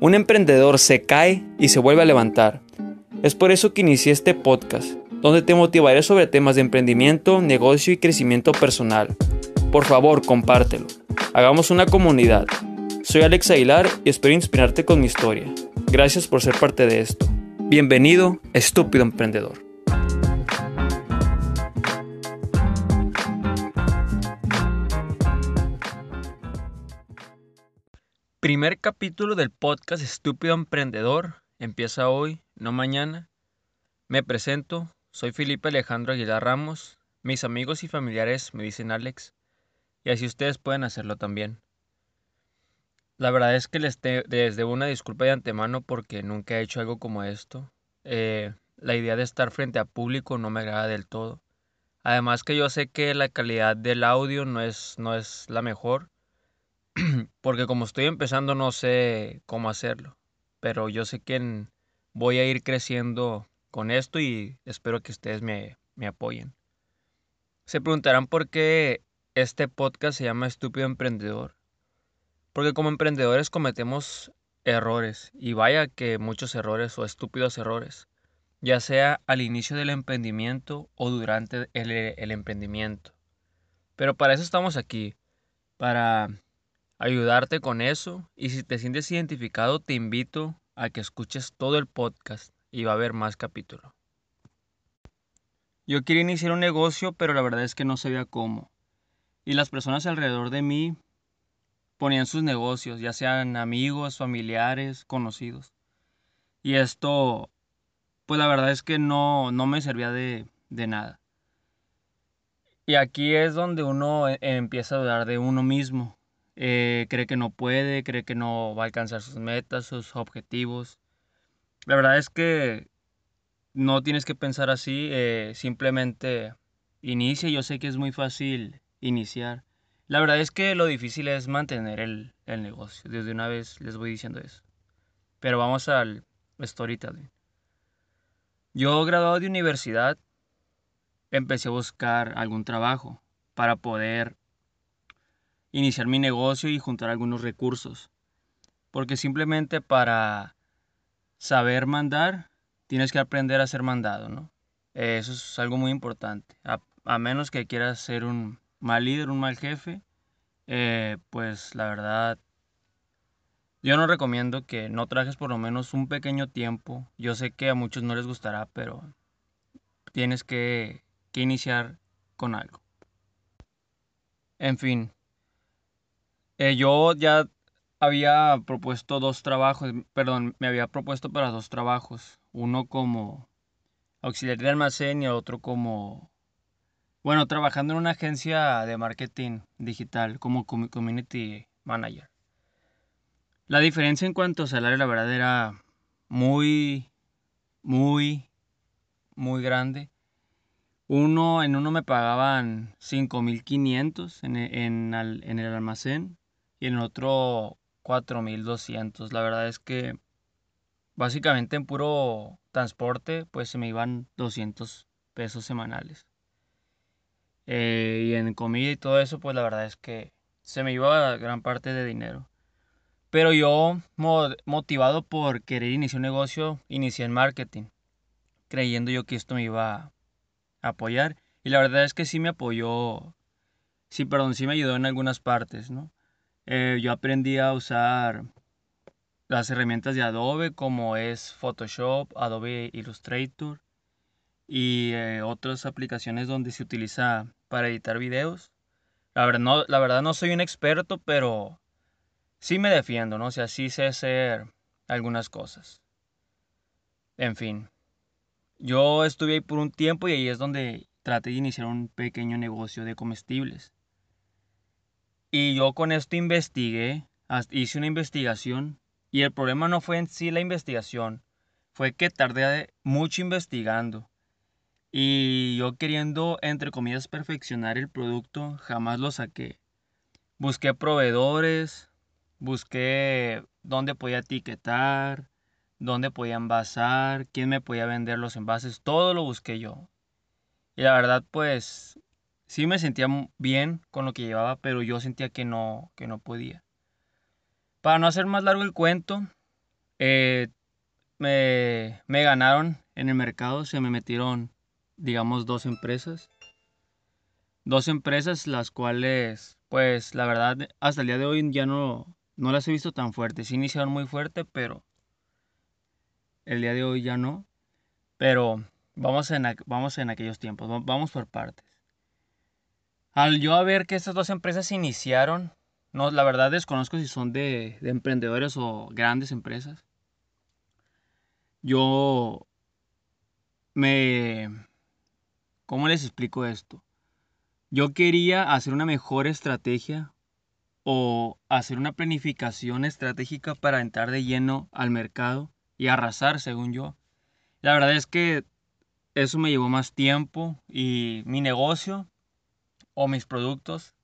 Un emprendedor se cae y se vuelve a levantar. Es por eso que inicié este podcast, donde te motivaré sobre temas de emprendimiento, negocio y crecimiento personal. Por favor, compártelo. Hagamos una comunidad. Soy Alex Aguilar y espero inspirarte con mi historia. Gracias por ser parte de esto. Bienvenido, estúpido emprendedor. Primer capítulo del podcast Estúpido Emprendedor. Empieza hoy, no mañana. Me presento, soy Felipe Alejandro Aguilar Ramos. Mis amigos y familiares me dicen Alex. Y así ustedes pueden hacerlo también. La verdad es que les, debo una disculpa de antemano porque nunca he hecho algo como esto. Eh, la idea de estar frente a público no me agrada del todo. Además que yo sé que la calidad del audio no es, no es la mejor porque como estoy empezando no sé cómo hacerlo, pero yo sé que voy a ir creciendo con esto y espero que ustedes me, me apoyen. Se preguntarán por qué este podcast se llama Estúpido Emprendedor. Porque como emprendedores cometemos errores, y vaya que muchos errores o estúpidos errores, ya sea al inicio del emprendimiento o durante el, el emprendimiento. Pero para eso estamos aquí, para ayudarte con eso y si te sientes identificado te invito a que escuches todo el podcast y va a haber más capítulos. Yo quería iniciar un negocio pero la verdad es que no sabía cómo. Y las personas alrededor de mí ponían sus negocios, ya sean amigos, familiares, conocidos. Y esto, pues la verdad es que no, no me servía de, de nada. Y aquí es donde uno e, empieza a dudar de uno mismo eh, cree que no puede, cree que no va a alcanzar sus metas, sus objetivos. La verdad es que no tienes que pensar así, eh, simplemente inicia. Yo sé que es muy fácil iniciar. La verdad es que lo difícil es mantener el, el negocio. Desde una vez les voy diciendo eso. Pero vamos al storytelling. Yo graduado de universidad, empecé a buscar algún trabajo para poder iniciar mi negocio y juntar algunos recursos. Porque simplemente para saber mandar, tienes que aprender a ser mandado, ¿no? Eso es algo muy importante. A, menos que quieras ser un mal líder, un mal jefe, eh, pues la verdad, yo no recomiendo que no trajes por lo menos un pequeño tiempo. Yo sé que a muchos no les gustará, pero tienes que, que iniciar con algo. En fin, eh, yo ya había propuesto dos trabajos, perdón, me había propuesto para dos trabajos. Uno como auxiliar de almacén y el otro como, bueno, trabajando en una agencia de marketing digital como community manager. La diferencia en cuanto a salario, la verdad, era muy, muy, muy grande. Uno, en uno me pagaban 5.500 en, en, en el almacén y en otro 4200. La verdad es que básicamente en puro transporte pues se me iban 200 pesos semanales. Eh, y en comida y todo eso pues la verdad es que se me iba gran parte de dinero. Pero yo motivado por querer iniciar un negocio, inicié en marketing, creyendo yo que esto me iba a apoyar. Y la verdad es que sí me apoyó, sí, perdón, sí me ayudó en algunas partes, ¿no? Eh, yo aprendí a usar las herramientas de Adobe como es Photoshop, Adobe Illustrator y eh, otras aplicaciones donde se utiliza para editar videos. La verdad, no, la verdad no soy un experto, pero sí me defiendo, ¿no? O sea, sí sé hacer algunas cosas. En fin, yo estuve ahí por un tiempo y ahí es donde traté de iniciar un pequeño negocio de comestibles. Y yo con esto investigué, hice una investigación y el problema no fue en sí la investigación, fue que tardé mucho investigando. Y yo queriendo, entre comillas, perfeccionar el producto, jamás lo saqué. Busqué proveedores, busqué dónde podía etiquetar, dónde podía envasar, quién me podía vender los envases, todo lo busqué yo. Y la verdad, pues, sí me sentía bien con lo que llevaba, pero yo sentía que no, que no podía. Para no hacer más largo el cuento, eh, me, me ganaron en el mercado, se me metieron, digamos, dos empresas. Dos empresas las cuales, pues, la verdad, hasta el día de hoy ya no, no las he visto tan fuertes. Sí iniciaron muy fuerte, pero el día de hoy ya no. Pero vamos en, vamos en aquellos tiempos, vamos por partes. Al yo ver que estas dos empresas iniciaron, no, la verdad desconozco si son de, de emprendedores o grandes empresas. Yo me... ¿Cómo les explico esto? Yo quería hacer una mejor estrategia o hacer una planificación estratégica para entrar de lleno al mercado y arrasar, según yo. La verdad es que eso me llevó más tiempo y mi negocio o mis productos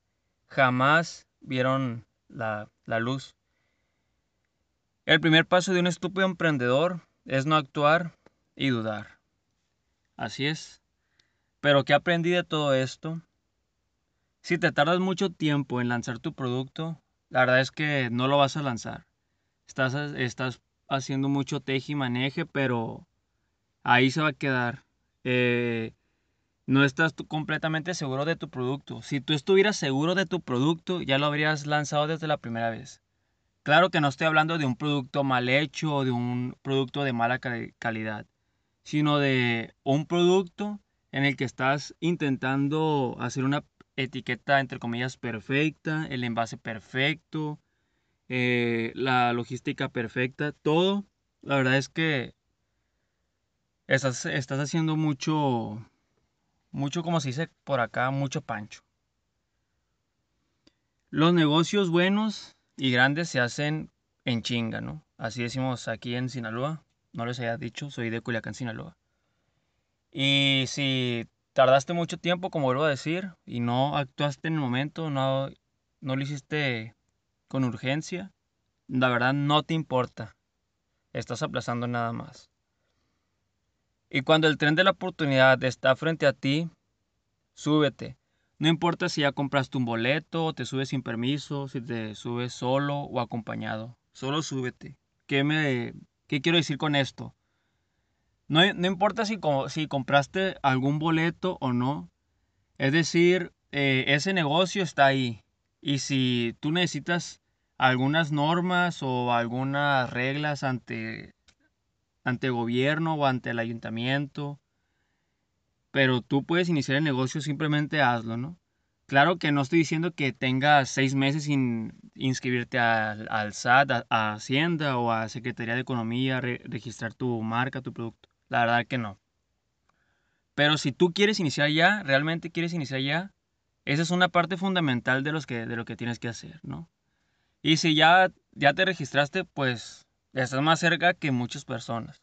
jamás vieron la, la luz. El primer paso de un estúpido emprendedor es no actuar y dudar. Así es. Pero ¿qué aprendí de todo esto? Si te tardas mucho tiempo en lanzar tu producto, la verdad es que no lo vas a lanzar. Estás, estás haciendo mucho teje y maneje, pero ahí se va a quedar. Eh, no estás completamente seguro de tu producto. Si tú estuvieras seguro de tu producto, ya lo habrías lanzado desde la primera vez. Claro que no estoy hablando de un producto mal hecho o de un producto de mala calidad, sino de un producto en el que estás intentando hacer una etiqueta entre comillas perfecta, el envase perfecto, eh, la logística perfecta, todo. La verdad es que estás, estás haciendo mucho, mucho como se dice por acá, mucho pancho. Los negocios buenos y grandes se hacen en chinga, ¿no? Así decimos aquí en Sinaloa. No les había dicho, soy de Culiacán, Sinaloa. Y si tardaste mucho tiempo, como vuelvo a decir, y no actuaste en el momento, no, no lo hiciste con urgencia, la verdad no te importa. Estás aplazando nada más. Y cuando el tren de la oportunidad está frente a ti, súbete. No importa si ya compraste un boleto, o te subes sin permiso, si te subes solo o acompañado. Solo súbete. ¿Qué, me, qué quiero decir con esto? No, no importa si, si, compraste algún boleto o no. Es decir, eh, ese negocio está ahí. Y si tú necesitas algunas normas o algunas reglas ante, ante gobierno o ante el ayuntamiento, pero tú puedes iniciar el negocio, simplemente hazlo, ¿no? Claro que no estoy diciendo que tengas seis meses sin inscribirte al, SAT, a, Hacienda o a Secretaría de Economía, registrar tu marca, tu producto. La verdad que no. Pero si tú quieres iniciar ya, realmente quieres iniciar ya, esa es una parte fundamental de, los que, de lo que tienes que hacer, ¿no? Y si ya, ya te registraste, pues estás más cerca que muchas personas.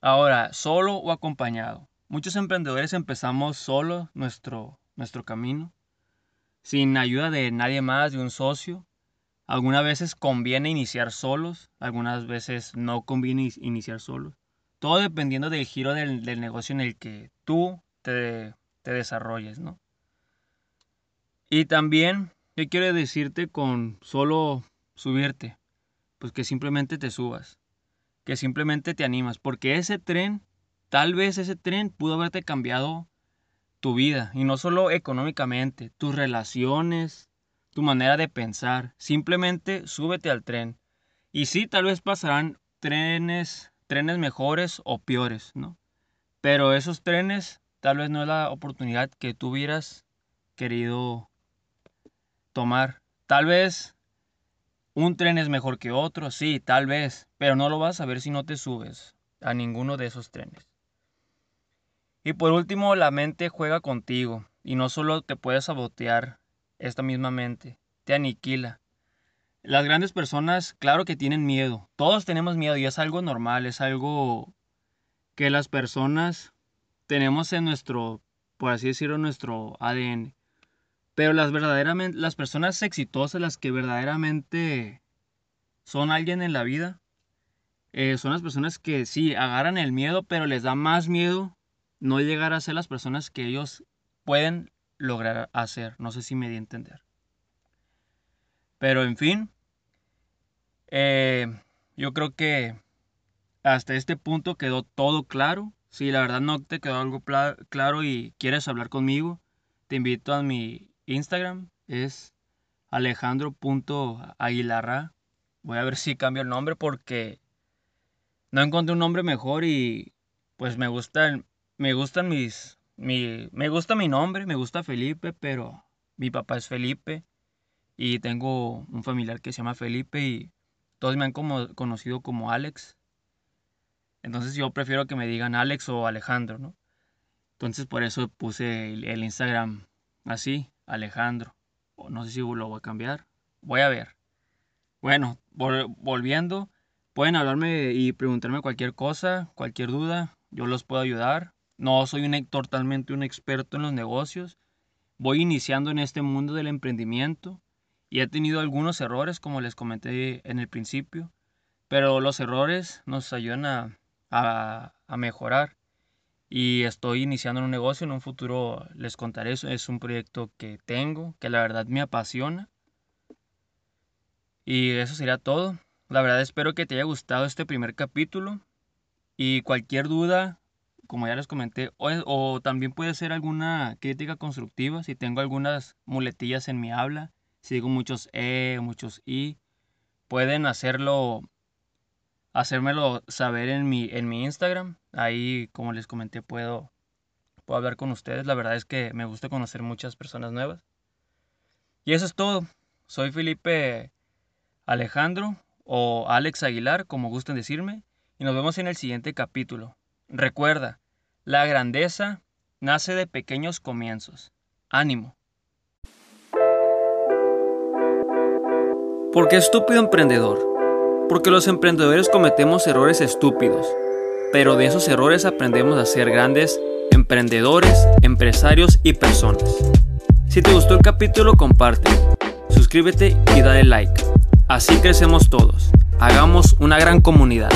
Ahora, solo o acompañado. Muchos emprendedores empezamos solo nuestro, nuestro camino, sin ayuda de nadie más, de un socio. Algunas veces conviene iniciar solos, algunas veces no conviene iniciar solos. Todo dependiendo del giro del, negocio en el que tú te, te desarrolles, ¿no? Y también, ¿qué quiero decirte con solo subirte? Pues que simplemente te subas, que simplemente te animas, porque ese tren Tal vez ese tren pudo haberte cambiado tu vida, y no solo económicamente, tus relaciones, tu manera de pensar. Simplemente súbete al tren. Y sí, tal vez pasarán trenes, trenes mejores o peores, ¿no? Pero esos trenes tal vez no es la oportunidad que tú hubieras querido tomar. Tal vez un tren es mejor que otro, sí, tal vez, pero no lo vas a ver si no te subes a ninguno de esos trenes. Y por último, la mente juega contigo y no solo te puede sabotear esta misma mente, te aniquila. Las grandes personas, claro que tienen miedo, todos tenemos miedo y es algo normal, es algo que las personas tenemos en nuestro, por así decirlo, nuestro ADN. Pero las verdaderamente, las personas exitosas, las que verdaderamente son alguien en la vida, eh, son las personas que sí, agarran el miedo, pero les da más miedo no llegar a ser las personas que ellos pueden lograr hacer. No sé si me di a entender. Pero en fin, eh, yo creo que hasta este punto quedó todo claro. Si la verdad no te quedó algo claro y quieres hablar conmigo, te invito a mi Instagram. Es alejandro.aguilarra. Voy a ver si cambio el nombre porque no encontré un nombre mejor y pues me gustan, me gustan mis, mi, me gusta mi nombre, me gusta Felipe, pero mi papá es Felipe y tengo un familiar que se llama Felipe y todos me han como, conocido como Alex. Entonces yo prefiero que me digan Alex o Alejandro, ¿no? Entonces por eso puse el, Instagram así, Alejandro. No sé si lo voy a cambiar. Voy a ver. Bueno, volviendo, pueden hablarme y preguntarme cualquier cosa, cualquier duda. Yo los puedo ayudar. No soy un, totalmente un experto en los negocios. Voy iniciando en este mundo del emprendimiento y he tenido algunos errores, como les comenté en el principio, pero los errores nos ayudan a, a, mejorar. Y estoy iniciando un negocio, en un futuro les contaré eso. Es un proyecto que tengo, que la verdad me apasiona. Y eso sería todo. La verdad espero que te haya gustado este primer capítulo. Y cualquier duda, como ya les comenté, o, o, también puede ser alguna crítica constructiva si tengo algunas muletillas en mi habla si digo muchos E, muchos I, pueden hacerlo, hacérmelo saber en mi, en mi Instagram. Ahí, como les comenté, puedo, puedo hablar con ustedes. La verdad es que me gusta conocer muchas personas nuevas. Y eso es todo. Soy Felipe Alejandro o Alex Aguilar, como gusten decirme. Y nos vemos en el siguiente capítulo. Recuerda, la grandeza nace de pequeños comienzos. Ánimo. ¿Por qué estúpido emprendedor? Porque los emprendedores cometemos errores estúpidos, pero de esos errores aprendemos a ser grandes emprendedores, empresarios y personas. Si te gustó el capítulo, comparte, suscríbete y dale like. Así crecemos todos. Hagamos una gran comunidad.